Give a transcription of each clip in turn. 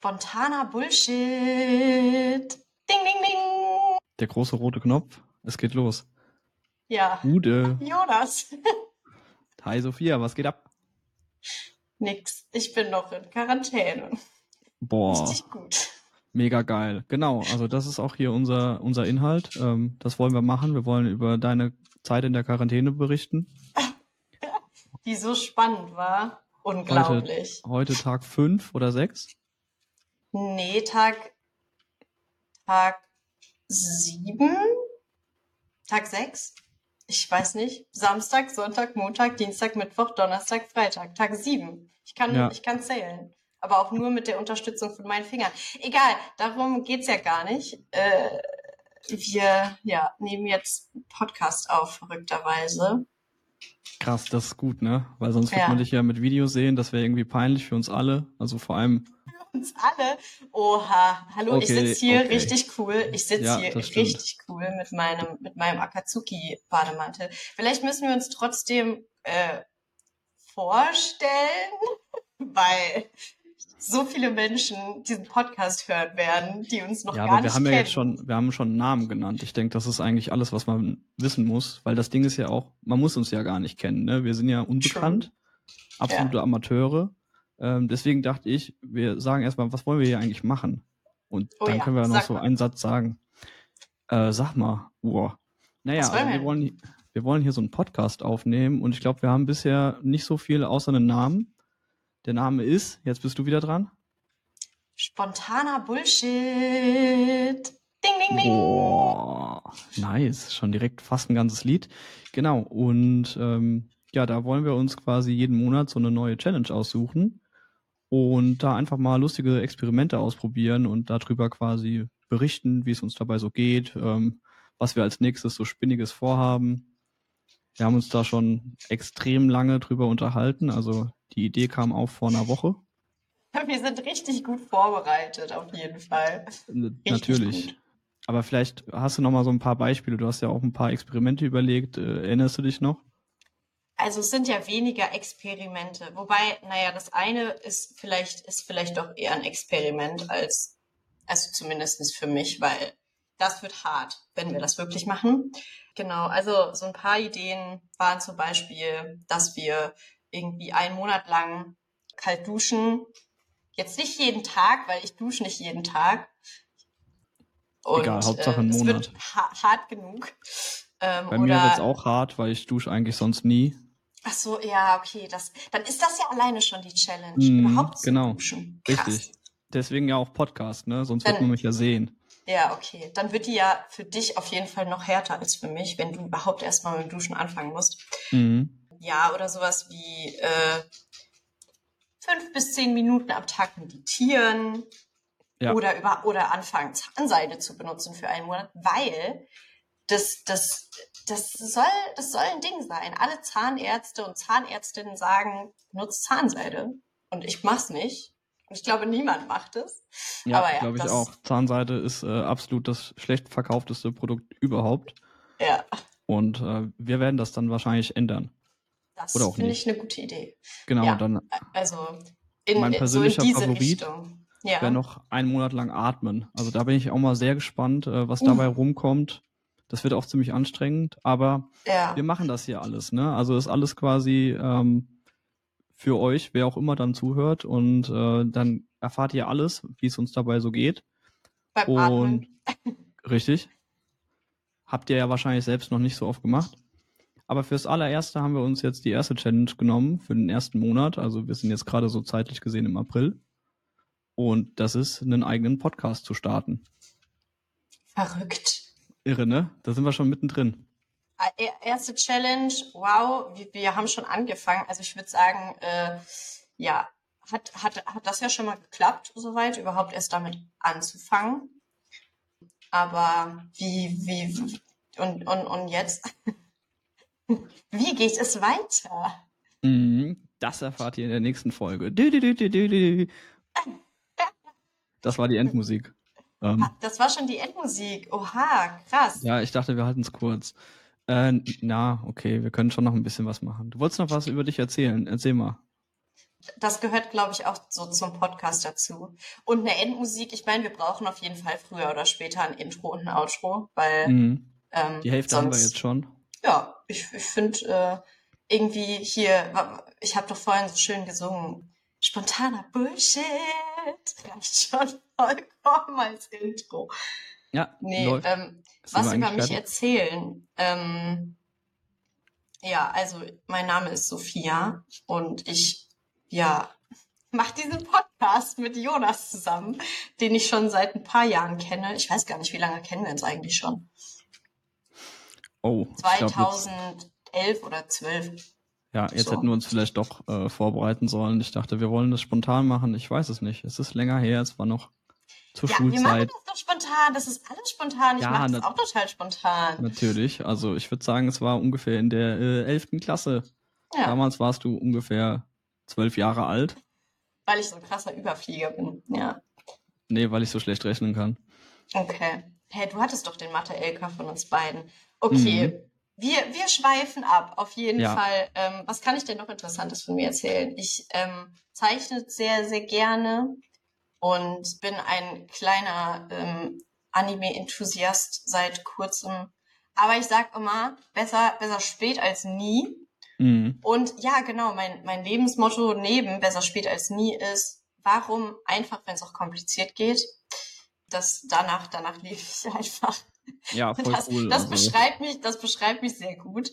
Spontaner Bullshit. Ding, ding, ding. Der große rote Knopf. Es geht los. Ja. Gude. Jonas. Hi Sophia, was geht ab? Nix. Ich bin noch in Quarantäne. Boah, Richtig gut. mega geil. Genau, also das ist auch hier unser, unser Inhalt. Ähm, das wollen wir machen. Wir wollen über deine Zeit in der Quarantäne berichten. Die so spannend war. Unglaublich. Heute Tag fünf oder sechs. Nee, Tag, Tag sieben? Tag sechs? Ich weiß nicht. Samstag, Sonntag, Montag, Dienstag, Mittwoch, Donnerstag, Freitag. Tag sieben. Ich kann, Ja. ich kann zählen. Aber auch nur mit der Unterstützung von meinen Fingern. Egal, darum geht's ja gar nicht. Äh, wir ja, nehmen jetzt Podcast auf, verrückterweise. Krass, das ist gut, ne? Weil sonst wird Ja. man dich ja mit Videos sehen. Das wäre irgendwie peinlich für uns alle. Also vor allem, Uns alle. Oha, hallo, ich Okay, sitze hier okay. richtig cool. Ich sitze Ja, hier das stimmt. richtig cool mit meinem, mit meinem Akatsuki-Bademantel. Vielleicht müssen wir uns trotzdem äh, vorstellen, weil so viele Menschen diesen Podcast hören werden, die uns noch ja, gar aber wir nicht haben ja kennen. jetzt schon, wir haben schon einen Namen genannt. Ich denke, das ist eigentlich alles, was man wissen muss, weil das Ding ist ja auch, man muss uns ja gar nicht kennen, ne? Wir sind ja unbekannt, absolute Amateure. Ähm, deswegen dachte ich, wir sagen erstmal, was wollen wir hier eigentlich machen? Und Oh dann ja, können wir noch so mal. einen Satz sagen. Äh, sag mal, wow. Naja, wollen also wir wir wollen, wir wollen hier so einen Podcast aufnehmen und ich glaube, wir haben bisher nicht so viel außer einen Namen. Der Name ist, jetzt bist du wieder dran. Spontaner Bullshit. Ding, ding, ding. Boah, nice. Schon direkt fast ein ganzes Lied. Genau. Und ähm, ja, da wollen wir uns quasi jeden Monat so eine neue Challenge aussuchen und da einfach mal lustige Experimente ausprobieren und darüber quasi berichten, wie es uns dabei so geht, ähm, was wir als nächstes so Spinniges vorhaben. Wir haben uns da schon extrem lange drüber unterhalten. Also die Idee kam auch vor einer Woche. Wir sind richtig gut vorbereitet, auf jeden Fall. Richtig Natürlich. gut. Aber vielleicht hast du noch mal so ein paar Beispiele. Du hast ja auch ein paar Experimente überlegt. Äh, erinnerst du dich noch? Also es sind ja weniger Experimente. Wobei, naja, das eine ist vielleicht, ist vielleicht doch eher ein Experiment als, also zumindestens für mich, weil das wird hart, wenn wir das wirklich machen. Genau, also so ein paar Ideen waren zum Beispiel, dass wir irgendwie einen Monat lang kalt duschen. Jetzt nicht jeden Tag, weil ich dusche nicht jeden Tag. Und, Egal, Hauptsache ein es Monat. wird ha hart genug. Ähm, Bei mir wird's auch hart, weil ich dusche eigentlich sonst nie. Ach so, ja, okay. Das, dann ist das ja alleine schon die Challenge. Mhm, Überhaupt genau. duschen. Krass. Richtig. Deswegen ja auch Podcast, ne? Sonst wird Dann- man mich ja sehen. Ja, okay. Dann wird die ja für dich auf jeden Fall noch härter als für mich, wenn du überhaupt erstmal mit dem Duschen anfangen musst. Mhm. Ja, oder sowas wie äh, fünf bis zehn Minuten am Tag meditieren Ja. oder über oder anfangen Zahnseide zu benutzen für einen Monat, weil das das das soll das soll ein Ding sein. Alle Zahnärzte und Zahnärztinnen sagen, nutzt Zahnseide und ich mach's nicht. Und ich glaube, niemand macht es. Ja, Aber ja, glaube ich das- auch. Zahnseide ist äh, absolut das schlecht verkaufteste Produkt überhaupt. Ja, Und äh, wir werden das dann wahrscheinlich ändern. das finde ich eine gute Idee. Genau, Ja. dann Also in, Mein in- persönlicher so Favorit Richtung. Ja. wäre noch einen Monat lang atmen. Also da bin ich auch mal sehr gespannt, äh, was Uh. dabei rumkommt. Das wird auch ziemlich anstrengend, aber ja. wir machen das hier alles, ne? Also ist alles quasi ähm, für euch, wer auch immer dann zuhört und äh, dann erfahrt ihr alles, wie es uns dabei so geht. Beim Und Atmen. richtig. Habt ihr ja wahrscheinlich selbst noch nicht so oft gemacht. Aber fürs allererste haben wir uns jetzt die erste Challenge genommen für den ersten Monat. Also wir sind jetzt gerade so zeitlich gesehen im April. Und das ist, einen eigenen Podcast zu starten. Verrückt. Irre, ne? Da sind wir schon mittendrin. Äh, er- Erste Challenge, wow, wir, wir haben schon angefangen. Also ich würde sagen, äh, ja, hat, hat, hat das ja schon mal geklappt, soweit, überhaupt erst damit anzufangen. Aber wie, wie, und, und, und jetzt? wie geht es weiter? Mhm, Das erfahrt ihr in der nächsten Folge. Das war die Endmusik. Ähm, Ah, Das war schon die Endmusik. Oha, krass. ja, ich dachte, wir halten es kurz. Äh, na, okay, wir können schon noch ein bisschen was machen. Du wolltest noch was über dich erzählen. Erzähl mal. Das gehört, glaube ich, auch so zum Podcast dazu. Und eine Endmusik, ich meine, wir brauchen auf jeden Fall früher oder später ein Intro und ein Outro, weil Mhm. ähm, Die Hälfte sonst, haben wir jetzt schon. Ja, ich, ich finde äh, irgendwie hier, ich habe doch vorhin so schön gesungen, spontaner Bullshit reicht schon vollkommen als Intro. Ja, Nee, läuft. ähm, was über mich erzählen. Ähm, ja, also mein Name ist Sophia und ich, ja, mache diesen Podcast mit Jonas zusammen, den ich schon seit ein paar Jahren kenne. Ich weiß gar nicht, wie lange kennen wir uns eigentlich schon? Oh, ich glaub jetzt, 2011 oder 12. ja, jetzt so. hätten wir uns vielleicht doch äh, vorbereiten sollen. Ich dachte, wir wollen das spontan machen. Ich weiß es nicht. Es ist länger her, es war noch zur Ja, wir machen Schulzeit. das doch spontan. Das ist alles spontan. Ich Ja, mache das auch total spontan. Natürlich. Also ich würde sagen, es war ungefähr in der äh, 11. Klasse. Ja, Damals warst du ungefähr zwölf Jahre alt. weil ich so ein krasser Überflieger bin. Ja. Nee, weil ich so schlecht rechnen kann. Okay. Hey, du hattest doch den Mathe-LK von uns beiden. Okay. Wir, wir schweifen ab, auf jeden. Ja. Fall. Ähm, was kann ich denn noch Interessantes von mir erzählen? Ich ähm, zeichne sehr, sehr gerne und bin ein kleiner ähm, Anime-Enthusiast seit kurzem. Aber ich sag immer, besser, besser spät als nie. Mhm. Und ja, genau, mein, mein Lebensmotto neben besser spät als nie ist, warum einfach, wenn es auch kompliziert geht, das danach, danach lebe ich einfach. Ja, voll das, cool. das also, beschreibt mich, das beschreibt mich sehr gut.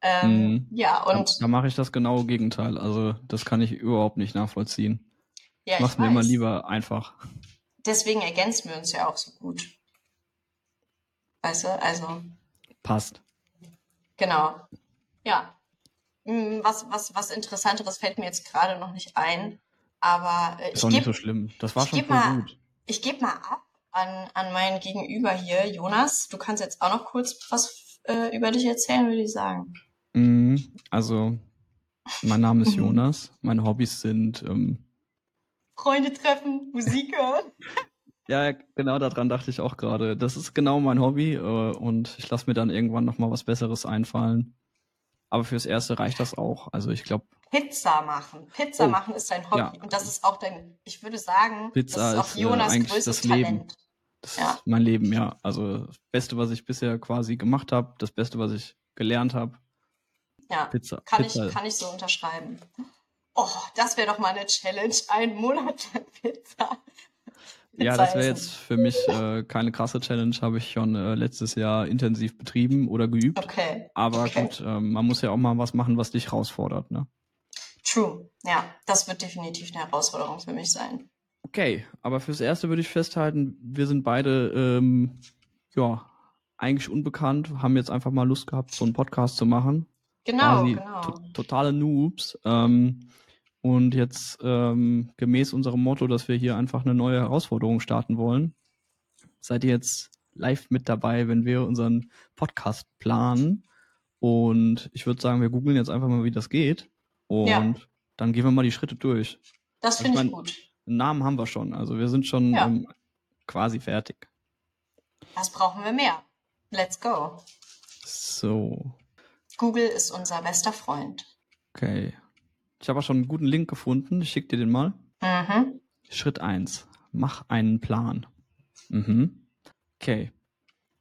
Ähm, Mhm. Ja, da und da mache ich das genaue Gegenteil. Also das kann ich überhaupt nicht nachvollziehen. ja, ich ich mach's mir immer lieber einfach. Deswegen ergänzen wir uns ja auch so gut. Weißt du, also, Passt. genau. Ja. Hm, Was, was, was Interessanteres fällt mir jetzt gerade noch nicht ein. Aber äh, Ist ich auch nicht so gebe schlimm. Das war ich schon geb voll mal- gut. ich geb mal ab an, an meinen Gegenüber hier, Jonas. Du kannst jetzt auch noch kurz was äh, über dich erzählen, würde ich sagen. Mhm. Also, mein Name ist. Jonas. Meine Hobbys sind, ähm, Freunde treffen, Musik hören. ja, genau daran dachte ich auch gerade. Das ist genau mein Hobby äh, und ich lasse mir dann irgendwann nochmal was Besseres einfallen. Aber fürs Erste reicht das auch. Also ich glaube, Pizza machen. Pizza Oh, machen ist dein Hobby. ja. Und das ist auch dein, ich würde sagen, Pizza das ist auch ist, äh, Jonas eigentlich größtes das Leben. Das Ja. ist mein Leben, ja. Also das Beste, was ich bisher quasi gemacht habe, das Beste, was ich gelernt habe, Ja, Pizza. kann Pizza. ich, kann ich so unterschreiben. Oh, das wäre doch mal eine Challenge. Ein Monat lang Pizza. Ja, Pizza das wäre jetzt für mich äh, keine krasse Challenge, habe ich schon äh, letztes Jahr intensiv betrieben oder geübt. Okay, Aber okay. gut, ähm, man muss ja auch mal was machen, was dich herausfordert, ne? true. Ja, das wird definitiv eine Herausforderung für mich sein. Okay, aber fürs Erste würde ich festhalten, wir sind beide, ähm, ja, eigentlich unbekannt, haben jetzt einfach mal Lust gehabt, so einen Podcast zu machen. Genau, Quasi genau. to totale Noobs. Ähm, und jetzt ähm, gemäß unserem Motto, dass wir hier einfach eine neue Herausforderung starten wollen, seid ihr jetzt live mit dabei, wenn wir unseren Podcast planen. Und ich würde sagen, wir googeln jetzt einfach mal, wie das geht. Und Ja. dann gehen wir mal die Schritte durch. Das ich finde ich mein- gut. Einen Namen haben wir schon, also wir sind schon Ja. ähm, quasi fertig. Was brauchen wir mehr? Let's go. So, Google ist unser bester Freund. okay. Ich habe auch schon einen guten Link gefunden. Ich schicke dir den mal. Mhm. Schritt eins: Mach einen Plan. Mhm. Okay.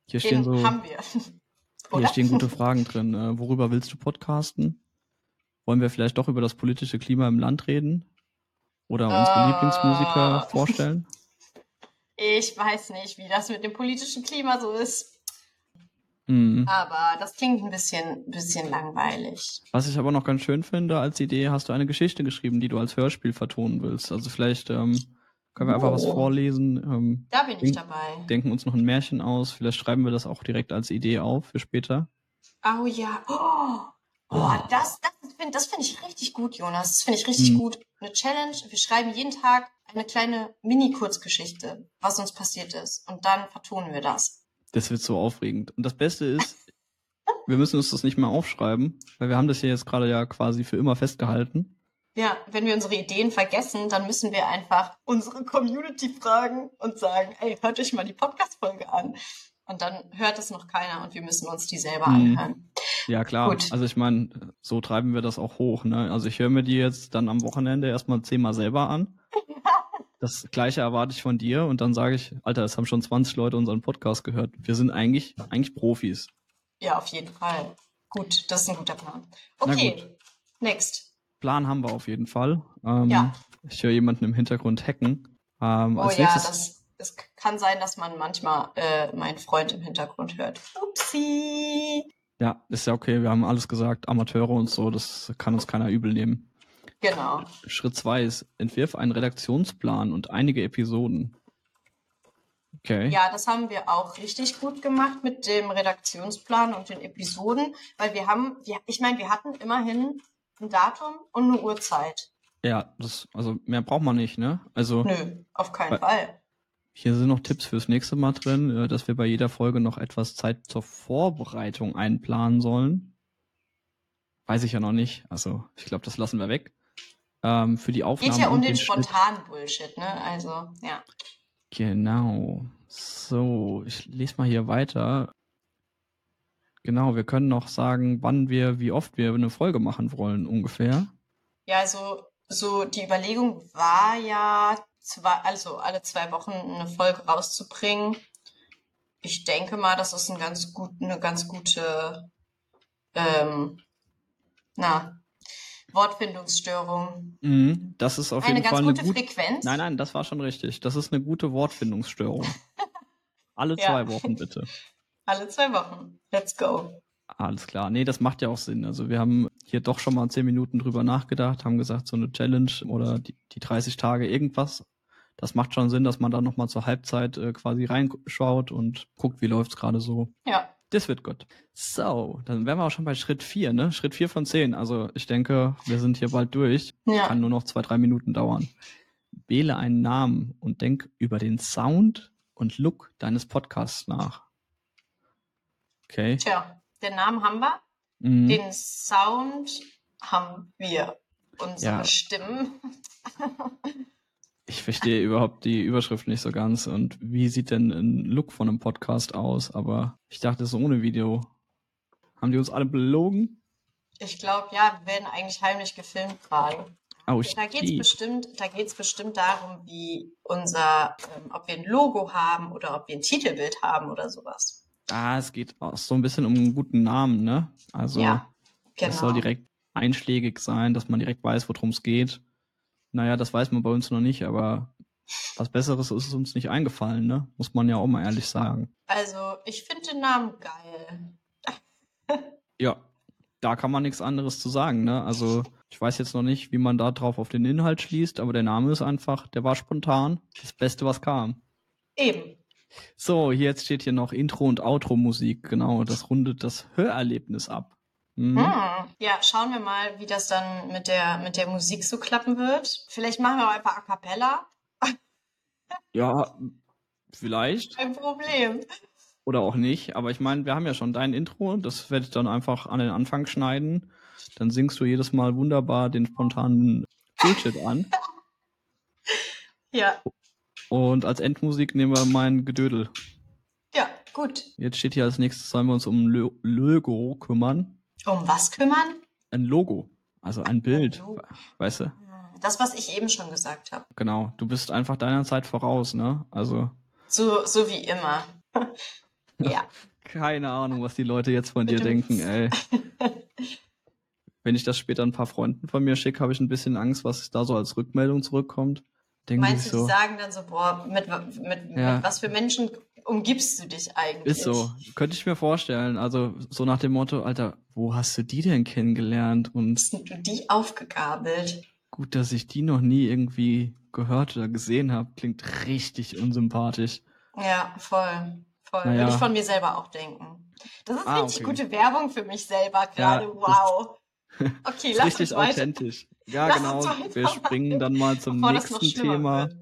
Hier Den stehen so, haben wir. hier Oder? stehen gute Fragen drin. Äh, worüber willst du podcasten? Wollen wir vielleicht doch über das politische Klima im Land reden? Oder unsere Äh. Lieblingsmusiker vorstellen? Ich weiß nicht, wie das mit dem politischen Klima so ist. Mhm. Aber das klingt ein bisschen, bisschen langweilig. Was ich aber noch ganz schön finde als Idee, hast du eine Geschichte geschrieben, die du als Hörspiel vertonen willst. Also vielleicht ähm, können wir einfach was Oh. vorlesen, ähm, Da bin ich dabei. denken uns noch ein Märchen aus. Vielleicht schreiben wir das auch direkt als Idee auf für später. Oh ja. Oh, oh Oh. das, das finde das find ich richtig gut, Jonas. Das finde ich richtig Mhm. gut. Eine Challenge. Wir schreiben jeden Tag eine kleine Mini-Kurzgeschichte, was uns passiert ist. Und dann vertonen wir das. Das wird so aufregend. Und das Beste ist, wir müssen uns das nicht mehr aufschreiben, weil wir haben das hier jetzt gerade ja quasi für immer festgehalten. Ja, wenn wir unsere Ideen vergessen, dann müssen wir einfach unsere Community fragen und sagen, ey, hört euch mal die Podcast-Folge an. Und dann hört es noch keiner und wir müssen uns die selber Mhm. anhören. Ja, klar. Gut. Also ich meine, so treiben wir das auch hoch. Ne? Also ich höre mir die jetzt dann am Wochenende erstmal zehnmal selber an. Das gleiche erwarte ich von dir und dann sage ich, Alter, es haben schon 20 Leute unseren Podcast gehört. Wir sind eigentlich, eigentlich Profis. Ja, auf jeden Fall. Gut, das ist ein guter Plan. Okay, next. Plan haben wir auf jeden Fall. Ähm, Ja. Ich höre jemanden im Hintergrund hacken. Ähm, Oh als ja, nächstes, das, kann sein, dass man manchmal äh, meinen Freund im Hintergrund hört. Upsi. ja, ist ja okay, wir haben alles gesagt, Amateure und so, das kann uns keiner übel nehmen. Genau. Schritt zwei ist, entwirf einen Redaktionsplan und einige Episoden. Okay. Ja, das haben wir auch richtig gut gemacht mit dem Redaktionsplan und den Episoden, weil wir haben, wir, ich meine, wir hatten immerhin ein Datum und eine Uhrzeit. Ja, das, also mehr braucht man nicht, ne? Also Nö, auf keinen Weil- Fall. Hier sind noch Tipps fürs nächste Mal drin, äh, dass wir bei jeder Folge noch etwas Zeit zur Vorbereitung einplanen sollen. Weiß ich ja noch nicht. Also ich glaube, das lassen wir weg. Ähm, für die Aufnahme Geht ja um den Schnitt. spontanen Bullshit, ne? Also, ja. Genau. So, ich lese mal hier weiter. Genau, wir können noch sagen, wann wir, wie oft wir eine Folge machen wollen, ungefähr. Ja, also so die Überlegung war ja, zwei, also alle zwei Wochen eine Folge rauszubringen. Ich denke mal, das ist ein ganz gut, eine ganz gute, ähm, na, Wortfindungsstörung. Mhm, das ist auf eine jeden ganz Fall eine gute gute. Frequenz. Nein, nein, das war schon richtig. Das ist eine gute Wortfindungsstörung. Alle Ja. zwei Wochen bitte. Alle zwei Wochen. Let's go. Alles klar. Nee, das macht ja auch Sinn. Also wir haben hier doch schon mal zehn Minuten drüber nachgedacht, haben gesagt, so eine Challenge oder die, die 30 Tage irgendwas, das macht schon Sinn, dass man da nochmal zur Halbzeit äh, quasi reinschaut und guckt, wie läuft's gerade so. Ja. Das wird gut. So, dann wären wir auch schon bei Schritt vier, ne? Schritt vier von zehn. Also ich denke, wir sind hier bald durch. Ja. Kann nur noch zwei, drei Minuten dauern. Wähle einen Namen und denk über den Sound und Look deines Podcasts nach. Okay. Tja, den Namen haben wir. Mhm. Den Sound haben wir. Unsere Ja. Stimmen. Ich verstehe überhaupt die Überschrift nicht so ganz. Und wie sieht denn ein Look von einem Podcast aus? Aber ich dachte, es ist ohne Video. Haben die uns alle belogen? Ich glaube, ja, wir werden eigentlich heimlich gefilmt gerade. Oh, Da geht's shit. bestimmt, da geht's bestimmt darum, wie unser, ähm, ob wir ein Logo haben oder ob wir ein Titelbild haben oder sowas. Ah, es geht auch so ein bisschen um einen guten Namen, ne? Also, Ja, es soll Genau. direkt einschlägig sein, dass man direkt weiß, worum es geht. Naja, das weiß man bei uns noch nicht, aber was Besseres ist uns nicht eingefallen, ne? Muss man ja auch mal ehrlich sagen. Also, ich finde den Namen geil. Ja, da kann man nichts anderes zu sagen, ne? Also, ich weiß jetzt noch nicht, wie man da drauf auf den Inhalt schließt, aber der Name ist einfach, der war spontan. Das Beste, was kam. Eben. So, hier jetzt steht hier noch Intro- und Outro-Musik, genau. Das rundet das Hörerlebnis ab. Mhm. Hm. Ja, schauen wir mal, wie das dann mit der, mit der Musik so klappen wird. Vielleicht machen wir auch einfach A Cappella. Ja, vielleicht. Kein Problem. Oder auch nicht. Aber ich meine, wir haben ja schon dein Intro. Das werde ich dann einfach an den Anfang schneiden. Dann singst du jedes Mal wunderbar den spontanen Bullshit an. Ja, Und als Endmusik nehmen wir mein Gedödel. ja, gut. Jetzt steht hier als nächstes, sollen wir uns um ein Lo- Logo kümmern. Um was kümmern? Ein Logo. Also ein Bild. Logo. Weißt du? Das, was ich eben schon gesagt habe. Genau. Du bist einfach deiner Zeit voraus, ne? Also So, so wie immer. ja. keine Ahnung, was die Leute jetzt von dir denken, ey. Wenn ich das später ein paar Freunden von mir schicke, habe ich ein bisschen Angst, was da so als Rückmeldung zurückkommt. Denken die Meinst du, die so, sagen dann so, boah, mit, mit, Ja. mit was für Menschen umgibst du dich eigentlich? ist so. Könnte ich mir vorstellen. Also so nach dem Motto, Alter, wo hast du die denn kennengelernt? Und Sind du die aufgegabelt? gut, dass ich die noch nie irgendwie gehört oder gesehen habe. Klingt richtig unsympathisch. Ja, voll. Voll. Naja. Würde ich von mir selber auch denken. Das ist Ah, richtig okay. gute Werbung für mich selber gerade. das- wow. Okay, lass richtig authentisch. Ja, Lass genau. Wir springen dann mal zum nächsten Thema. wird.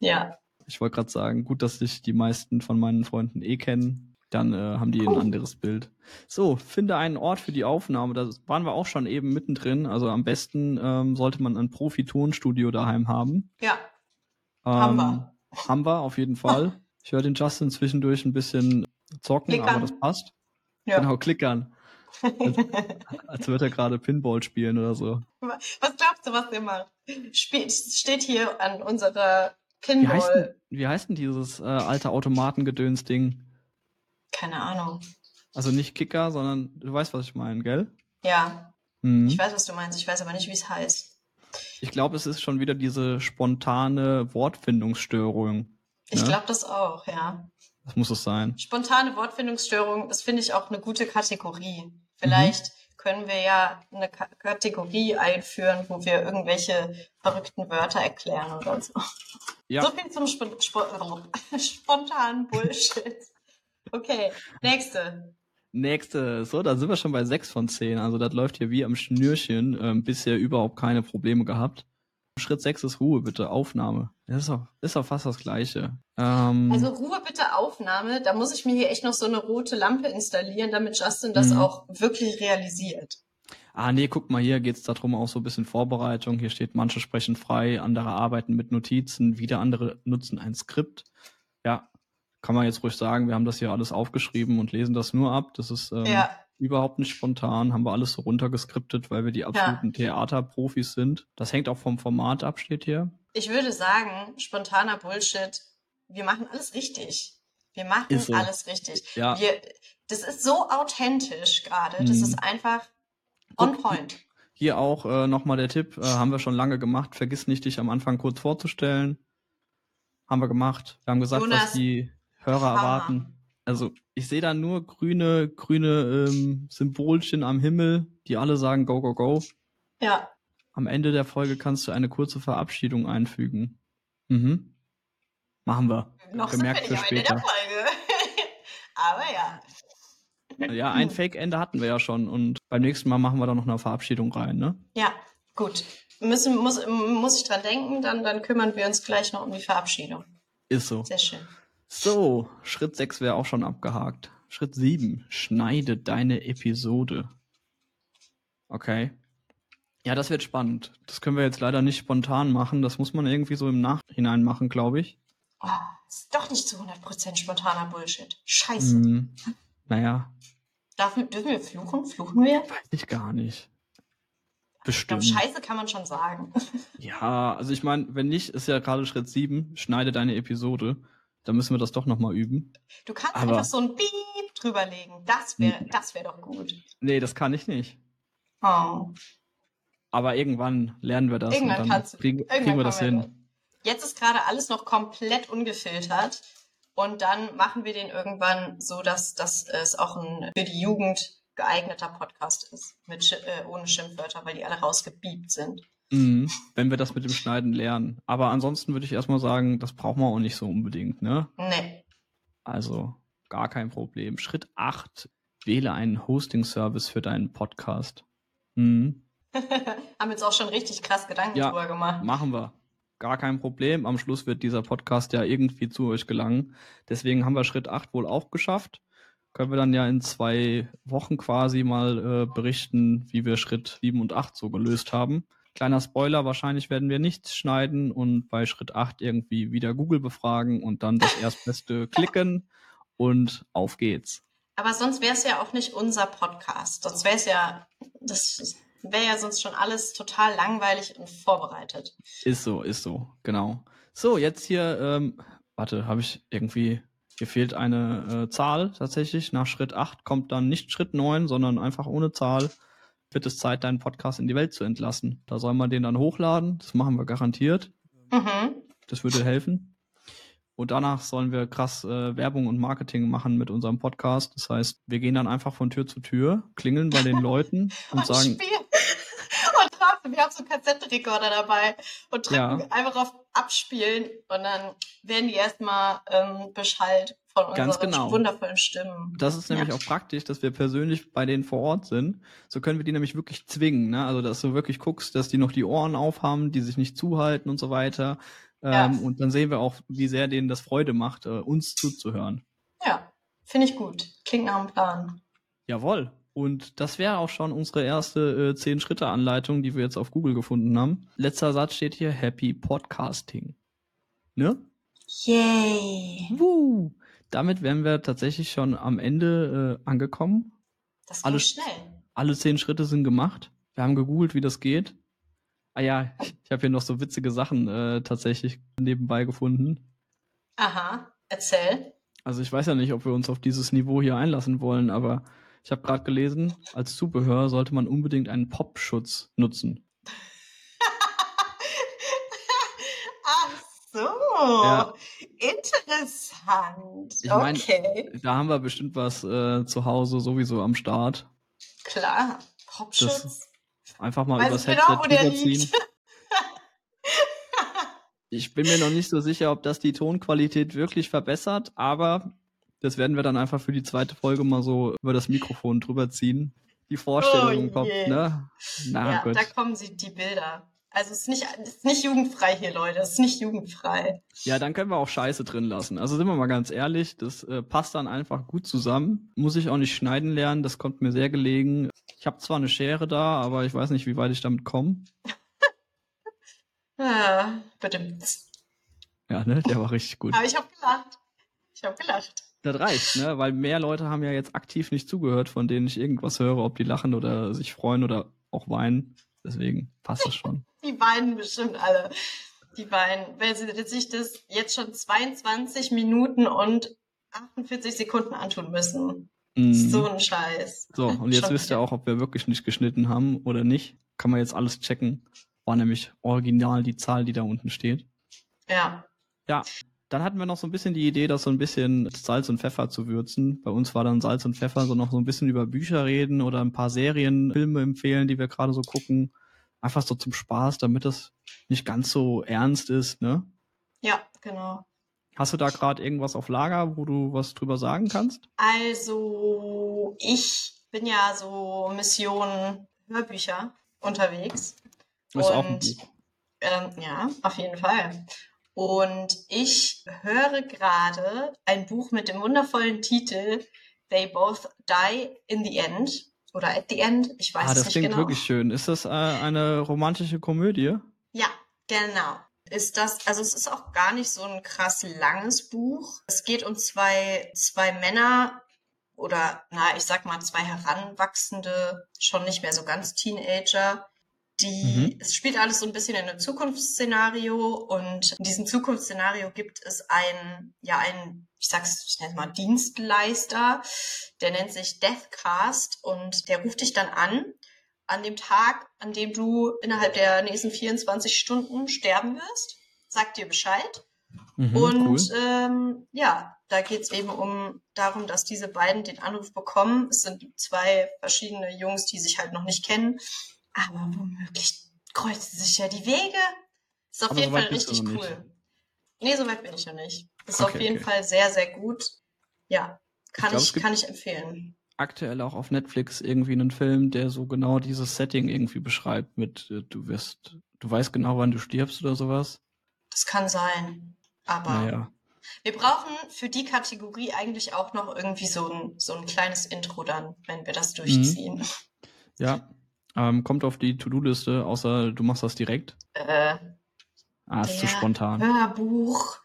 Ja, Ich wollte gerade sagen, gut, dass dich die meisten von meinen Freunden eh kennen. Dann äh, haben die ein anderes Bild. So, finde einen Ort für die Aufnahme. Da waren wir auch schon eben mittendrin. Also am besten ähm, sollte man ein Profi-Tonstudio daheim haben. ja, Ähm, Haben wir. Haben wir, auf jeden Fall. Ich höre den Justin zwischendurch ein bisschen zocken, Klickern. aber das passt. Ja. Genau, klickern. Als, als würde er gerade Pinball spielen oder so. Was glaubst du, was der macht? Spielt, steht hier an unserer Wie heißt denn, Pinball. wie heißt denn dieses äh, alte Automatengedöns-Ding? Keine Ahnung. Also nicht Kicker, sondern du weißt, was ich meine, gell? Ja, Mhm. ich weiß, was du meinst. Ich weiß aber nicht, wie es heißt. Ich glaube, es ist schon wieder diese spontane Wortfindungsstörung. Ich Ja? glaube das auch, ja. Das muss es sein. Spontane Wortfindungsstörung, das finde ich auch eine gute Kategorie. Vielleicht Mhm. können wir ja eine Ka Kategorie einführen, wo wir irgendwelche verrückten Wörter erklären oder so. Ja, So viel zum Spon Spon spontanen Bullshit. Okay, nächste. nächste. So, da sind wir schon bei 6 von 10. Also das läuft hier wie am Schnürchen. Ähm, bisher überhaupt keine Probleme gehabt. Schritt 6 ist Ruhe, bitte. Aufnahme. Das ist doch, ist doch fast das Gleiche. Ähm, Also Ruhe bitte Aufnahme. Da muss ich mir hier echt noch so eine rote Lampe installieren, damit Justin das Mhm. auch wirklich realisiert. Ah, nee, guck mal, hier geht's darum auch so ein bisschen Vorbereitung. Hier steht, manche sprechen frei, andere arbeiten mit Notizen, wieder andere nutzen ein Skript. Ja, kann man jetzt ruhig sagen, wir haben das hier alles aufgeschrieben und lesen das nur ab. Das ist ähm, Ja, überhaupt nicht spontan, haben wir alles so runtergeskriptet, weil wir die absoluten Theaterprofis sind. Das hängt auch vom Format ab, steht hier. ich würde sagen, spontaner Bullshit. Wir machen alles richtig. Wir machen so. alles richtig. Ja, Wir, das ist so authentisch gerade. Das Mhm. ist einfach on point. hier auch äh, nochmal der Tipp, äh, haben wir schon lange gemacht. Vergiss nicht, dich am Anfang kurz vorzustellen. Haben wir gemacht. Wir haben gesagt, was Jonas, die Hörer Hammer. erwarten. Also ich sehe da nur grüne, grüne ähm, Symbolchen am Himmel, die alle sagen Go, Go, Go. Ja, Am Ende der Folge kannst du eine kurze Verabschiedung einfügen. Mhm. Machen wir. noch Gemerkt sind wir für nicht am Ende der später. Folge. Aber ja. Ja, ein Fake-Ende hatten wir ja schon und beim nächsten Mal machen wir da noch eine Verabschiedung rein, ne? Ja, gut. Müssen, muss, muss ich dran denken, dann, dann kümmern wir uns gleich noch um die Verabschiedung. Ist so. Sehr schön. So, Schritt 6 wäre auch schon abgehakt. Schritt 7, schneide deine Episode. Okay. Ja, das wird spannend. Das können wir jetzt leider nicht spontan machen. Das muss man irgendwie so im Nachhinein machen, glaube ich. Oh, ist doch nicht zu 100% spontaner Bullshit. Scheiße. Hm, naja, Darf, dürfen wir fluchen? Fluchen wir? weiß ich gar nicht. Ich glaube, Bestimmt. Scheiße kann man schon sagen. Ja, also ich meine, wenn nicht, ist ja gerade Schritt 7, schneide deine Episode. Da müssen wir das doch nochmal üben. Du kannst Aber- einfach so ein Beep drüberlegen. Das wäre das wär doch gut. Nee, das kann ich nicht. Oh. Aber irgendwann lernen wir das Irgendwann und dann kannst du- kriegen, Irgendwann kriegen wir das hin. Jetzt ist gerade alles noch komplett ungefiltert. Und dann machen wir den irgendwann so, dass, dass es auch ein für die Jugend geeigneter Podcast ist. Mit, äh, ohne Schimpfwörter, weil die alle rausgebiebt sind. Mhm, wenn wir das mit dem Schneiden lernen. Aber ansonsten würde ich erstmal sagen, das brauchen wir auch nicht so unbedingt, ne? Nee. Also gar kein Problem. Schritt 8, wähle einen Hosting-Service für deinen Podcast. Mhm, Haben jetzt auch schon richtig krass Gedanken Ja. drüber gemacht. machen wir. Gar kein Problem. Am Schluss wird dieser Podcast ja irgendwie zu euch gelangen. Deswegen haben wir Schritt 8 wohl auch geschafft. Können wir dann ja in zwei Wochen quasi mal äh, berichten, wie wir Schritt 7 und 8 so gelöst haben. Kleiner Spoiler, wahrscheinlich werden wir nichts schneiden und bei Schritt 8 irgendwie wieder Google befragen und dann das Erstbeste klicken und auf geht's. Aber sonst wäre es ja auch nicht unser Podcast. Sonst wäre es ja, das wäre ja sonst schon alles total langweilig und vorbereitet. Ist so, ist so, genau. So, jetzt hier, ähm, warte, habe ich irgendwie, hier fehlt eine äh, Zahl tatsächlich. Nach Schritt 8 kommt dann nicht Schritt 9, sondern einfach ohne Zahl. Wird es Zeit, deinen Podcast in die Welt zu entlassen. Da soll man den dann hochladen. Das machen wir garantiert. Mhm. Das würde helfen. Und danach sollen wir krass äh, Werbung und Marketing machen mit unserem Podcast. Das heißt, wir gehen dann einfach von Tür zu Tür, klingeln bei den Leuten und Und sagen, spielen. Trotzdem, wir haben so einen Kassettenrekorder dabei und drücken Ja. einfach auf Abspielen und dann werden die erstmal ähm, beschallt von Ganz unseren genau. wundervollen Stimmen. Das ist nämlich Ja. auch praktisch, dass wir persönlich bei denen vor Ort sind. So können wir die nämlich wirklich zwingen. Ne? Also, dass du wirklich guckst, dass die noch die Ohren aufhaben, die sich nicht zuhalten und so weiter. Ja. Ähm, und dann sehen wir auch, wie sehr denen das Freude macht, äh, uns zuzuhören. Ja, finde ich gut. Klingt nach einem Plan. Jawohl. Und das wäre auch schon unsere erste äh, 10-Schritte-Anleitung, die wir jetzt auf Google gefunden haben. Letzter Satz steht hier, Happy Podcasting. Ne? Yay. Woo. damit wären wir tatsächlich schon am Ende äh, angekommen. Das ging Alles- schnell. Alle zehn Schritte sind gemacht. Wir haben gegoogelt, wie das geht. Ah ja, ich habe hier noch so witzige Sachen äh, tatsächlich nebenbei gefunden. Aha, erzähl. Also ich weiß ja nicht, ob wir uns auf dieses Niveau hier einlassen wollen, aber ich habe gerade gelesen, als Zubehör sollte man unbedingt einen Popschutz nutzen. Ach so, Ja. interessant. Ich mein- okay, Da haben wir bestimmt was äh, zu Hause sowieso am Start. klar. Popschutz. Einfach mal Weiß übers genau, Headset wo der drüber ziehen. liegt. Ich bin mir noch nicht so sicher, ob das die Tonqualität wirklich verbessert, aber das werden wir dann einfach für die zweite Folge mal so über das Mikrofon drüber ziehen. Die Vorstellung Oh Kopf, je. ne? Na ja, gut. da kommen sie die Bilder. Also es ist nicht, es ist nicht jugendfrei hier, Leute. Es ist nicht jugendfrei. Ja, dann können wir auch Scheiße drin lassen. Also sind wir mal ganz ehrlich, das äh, passt dann einfach gut zusammen. Muss ich auch nicht schneiden lernen, das kommt mir sehr gelegen. Ich habe zwar eine Schere da, aber ich weiß nicht, wie weit ich damit komme. Ah, bitte. Ja, ne? Der war richtig gut. Aber ich habe gelacht. Ich habe gelacht. Das reicht, ne? Weil mehr Leute haben ja jetzt aktiv nicht zugehört, von denen ich irgendwas höre, ob die lachen oder sich freuen oder auch weinen. Deswegen passt das schon. Die weinen bestimmt alle. Die weinen, weil sie sich das jetzt schon 22 Minuten und 48 Sekunden antun müssen. Mhm. So ein Scheiß. So, und jetzt wisst ihr auch, ob wir wirklich nicht geschnitten haben oder nicht. Kann man jetzt alles checken. War nämlich original die Zahl, die da unten steht. Ja. Ja, dann hatten wir noch so ein bisschen die Idee, das so ein bisschen Salz und Pfeffer zu würzen. Bei uns war dann Salz und Pfeffer so noch so ein bisschen über Bücher reden oder ein paar Serien, Filme empfehlen, die wir gerade so gucken. Einfach so zum Spaß, damit das nicht ganz so ernst ist, ne? Ja, genau. Hast du da gerade irgendwas auf Lager, wo du was drüber sagen kannst? Also, ich bin ja so Mission Hörbücher unterwegs. Ist auch ein Und- Buch. Ähm, ja, auf jeden Fall. Und ich höre gerade ein Buch mit dem wundervollen Titel They Both Die in the End oder At the End. Ich weiß Ah, es das nicht klingt genau. wirklich schön. Ist das äh, eine romantische Komödie? Ja, genau. Ist das, also es ist auch gar nicht so ein krass langes Buch. Es geht um zwei, zwei Männer oder, na, ich sag mal, zwei Heranwachsende, schon nicht mehr so ganz Teenager, die, Mhm. es spielt alles so ein bisschen in einem Zukunftsszenario und in diesem Zukunftsszenario gibt es einen, ja, einen, ich sag's, ich nenne es mal Dienstleister, der nennt sich Deathcast und der ruft dich dann an an dem Tag, an dem du innerhalb der nächsten 24 Stunden sterben wirst, sagt dir Bescheid. Mhm, und cool. ähm, ja, da geht's eben um darum, dass diese beiden den Anruf bekommen. Es sind zwei verschiedene Jungs, die sich halt noch nicht kennen, aber womöglich kreuzen sich ja die Wege. Ist auf Aber jeden so Fall richtig cool. Nee, so weit bin ich noch nicht. Ist Okay, auf jeden okay. Fall sehr, sehr gut. Ja, kann glaub, ich, es gibt- kann ich empfehlen. aktuell auch auf Netflix irgendwie einen Film, der so genau dieses Setting irgendwie beschreibt mit äh, du wirst, du weißt genau, wann du stirbst oder sowas. Das kann sein. Aber Naja. wir brauchen für die Kategorie eigentlich auch noch irgendwie so ein, so ein kleines Intro dann, wenn wir das Mhm. durchziehen. Ja. Ähm, kommt auf die To-Do-Liste, außer du machst das direkt. Äh, Ah, ist zu spontan. Hörbuch,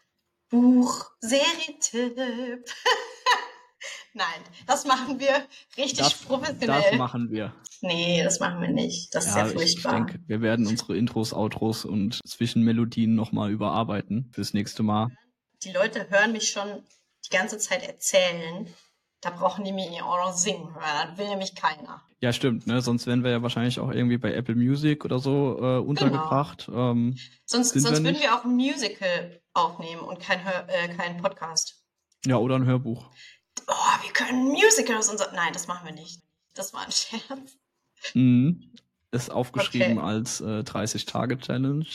Buch, Serietipp. Nein, das machen wir richtig Das- professionell. Das machen wir. nee, das machen wir nicht. Das ist ja, ich, ich furchtbar. denke, wir werden unsere Intros, Outros und Zwischenmelodien nochmal überarbeiten fürs nächste Mal. die Leute hören mich schon die ganze Zeit erzählen. Da brauchen die mich auch noch singen hören. Das will nämlich keiner. Ja, stimmt, ne? Sonst wären wir ja wahrscheinlich auch irgendwie bei Apple Music oder so äh, untergebracht. Ähm, Sonst, Sind wir sonst würden wir auch ein Musical aufnehmen und kein, Hör, äh, kein Podcast. ja, oder ein Hörbuch. Oh, wir können ein Musical aus unserer... Nein, das machen wir nicht. Das war ein Scherz. Mhm. Ist aufgeschrieben Okay. als äh, 30-Tage-Challenge.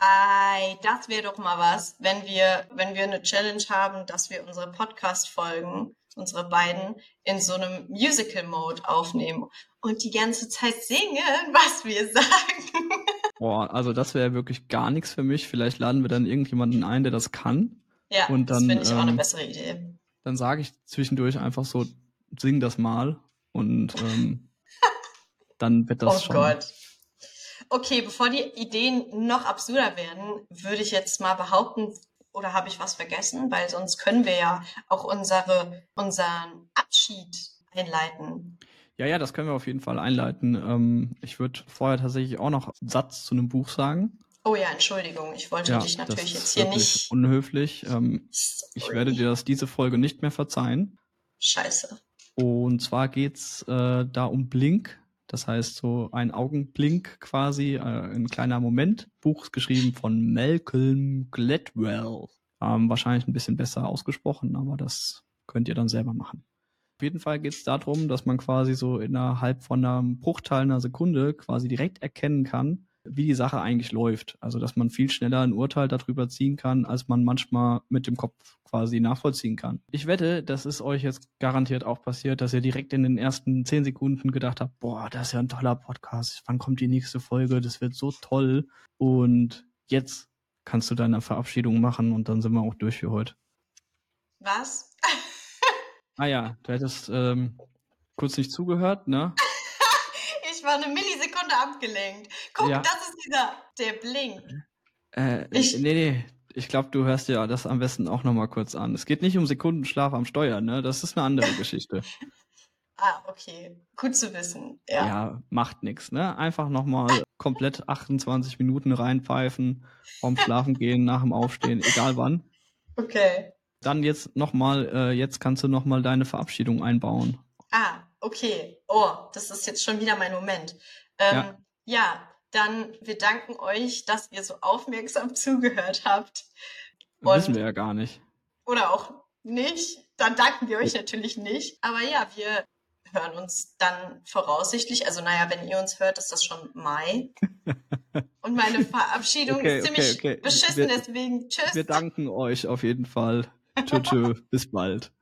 Ei, das wäre doch mal was, wenn wir, wenn wir eine Challenge haben, dass wir unsere Podcast-Folgen, unsere beiden, in so einem Musical-Mode aufnehmen und die ganze Zeit singen, was wir sagen. Boah, also das wäre wirklich gar nichts für mich. Vielleicht laden wir dann irgendjemanden ein, der das kann. Ja, Und das dann, finde ich auch eine ähm, bessere Idee. Dann sage ich zwischendurch einfach so, sing das mal. Und ähm, dann wird das oh schon. Gott. Okay, bevor die Ideen noch absurder werden, würde ich jetzt mal behaupten, oder habe ich was vergessen? Weil sonst können wir ja auch unsere, unseren Abschied einleiten. Ja, ja, das können wir auf jeden Fall einleiten. Ähm, ich würde vorher tatsächlich auch noch einen Satz zu einem Buch sagen. Oh ja, Entschuldigung, ich wollte ja, dich natürlich jetzt hier nicht. Unhöflich. Ähm, ich werde dir das diese Folge nicht mehr verzeihen. Scheiße. Und zwar geht's äh, da um Blink. Das heißt, so ein Augenblink quasi, äh, ein kleiner Moment. Buch geschrieben von Malcolm Gladwell. Ähm, wahrscheinlich ein bisschen besser ausgesprochen, aber das könnt ihr dann selber machen. Auf jeden Fall geht es darum, dass man quasi so innerhalb von einem Bruchteil einer Sekunde quasi direkt erkennen kann, wie die Sache eigentlich läuft. Also, dass man viel schneller ein Urteil darüber ziehen kann, als man manchmal mit dem Kopf quasi nachvollziehen kann. Ich wette, das ist euch jetzt garantiert auch passiert, dass ihr direkt in den ersten zehn Sekunden gedacht habt, boah, das ist ja ein toller Podcast. Wann kommt die nächste Folge? Das wird so toll. Und jetzt kannst du deine Verabschiedung machen und dann sind wir auch durch für heute. Was? ah ja, du hättest ähm, kurz nicht zugehört, ne? ich war eine Millisekunde abgelenkt. Guck, ja. das ist dieser, der blinkt. Äh, ich, nee, nee. Ich glaube, du hörst ja das am besten auch nochmal kurz an. Es geht nicht um Sekundenschlaf am Steuer, ne? Das ist eine andere Geschichte. ah, okay. Gut zu wissen. Ja, ja macht nichts, ne? Einfach nochmal komplett 28 Minuten reinpfeifen, vorm Schlafen gehen, nach dem Aufstehen, egal wann. Okay. Dann jetzt nochmal, äh, jetzt kannst du nochmal deine Verabschiedung einbauen. Ah, okay. Oh, das ist jetzt schon wieder mein Moment. Ähm, ja. ja, dann wir danken euch, dass ihr so aufmerksam zugehört habt. Und, Wissen wir ja gar nicht. Oder auch nicht. Dann danken wir euch natürlich nicht. Aber ja, wir hören uns dann voraussichtlich, also naja, wenn ihr uns hört, ist das schon Mai. Und meine Verabschiedung okay, ist ziemlich okay, okay. beschissen, wir, deswegen tschüss. Wir danken euch auf jeden Fall. Tschüss, tschüss, bis bald.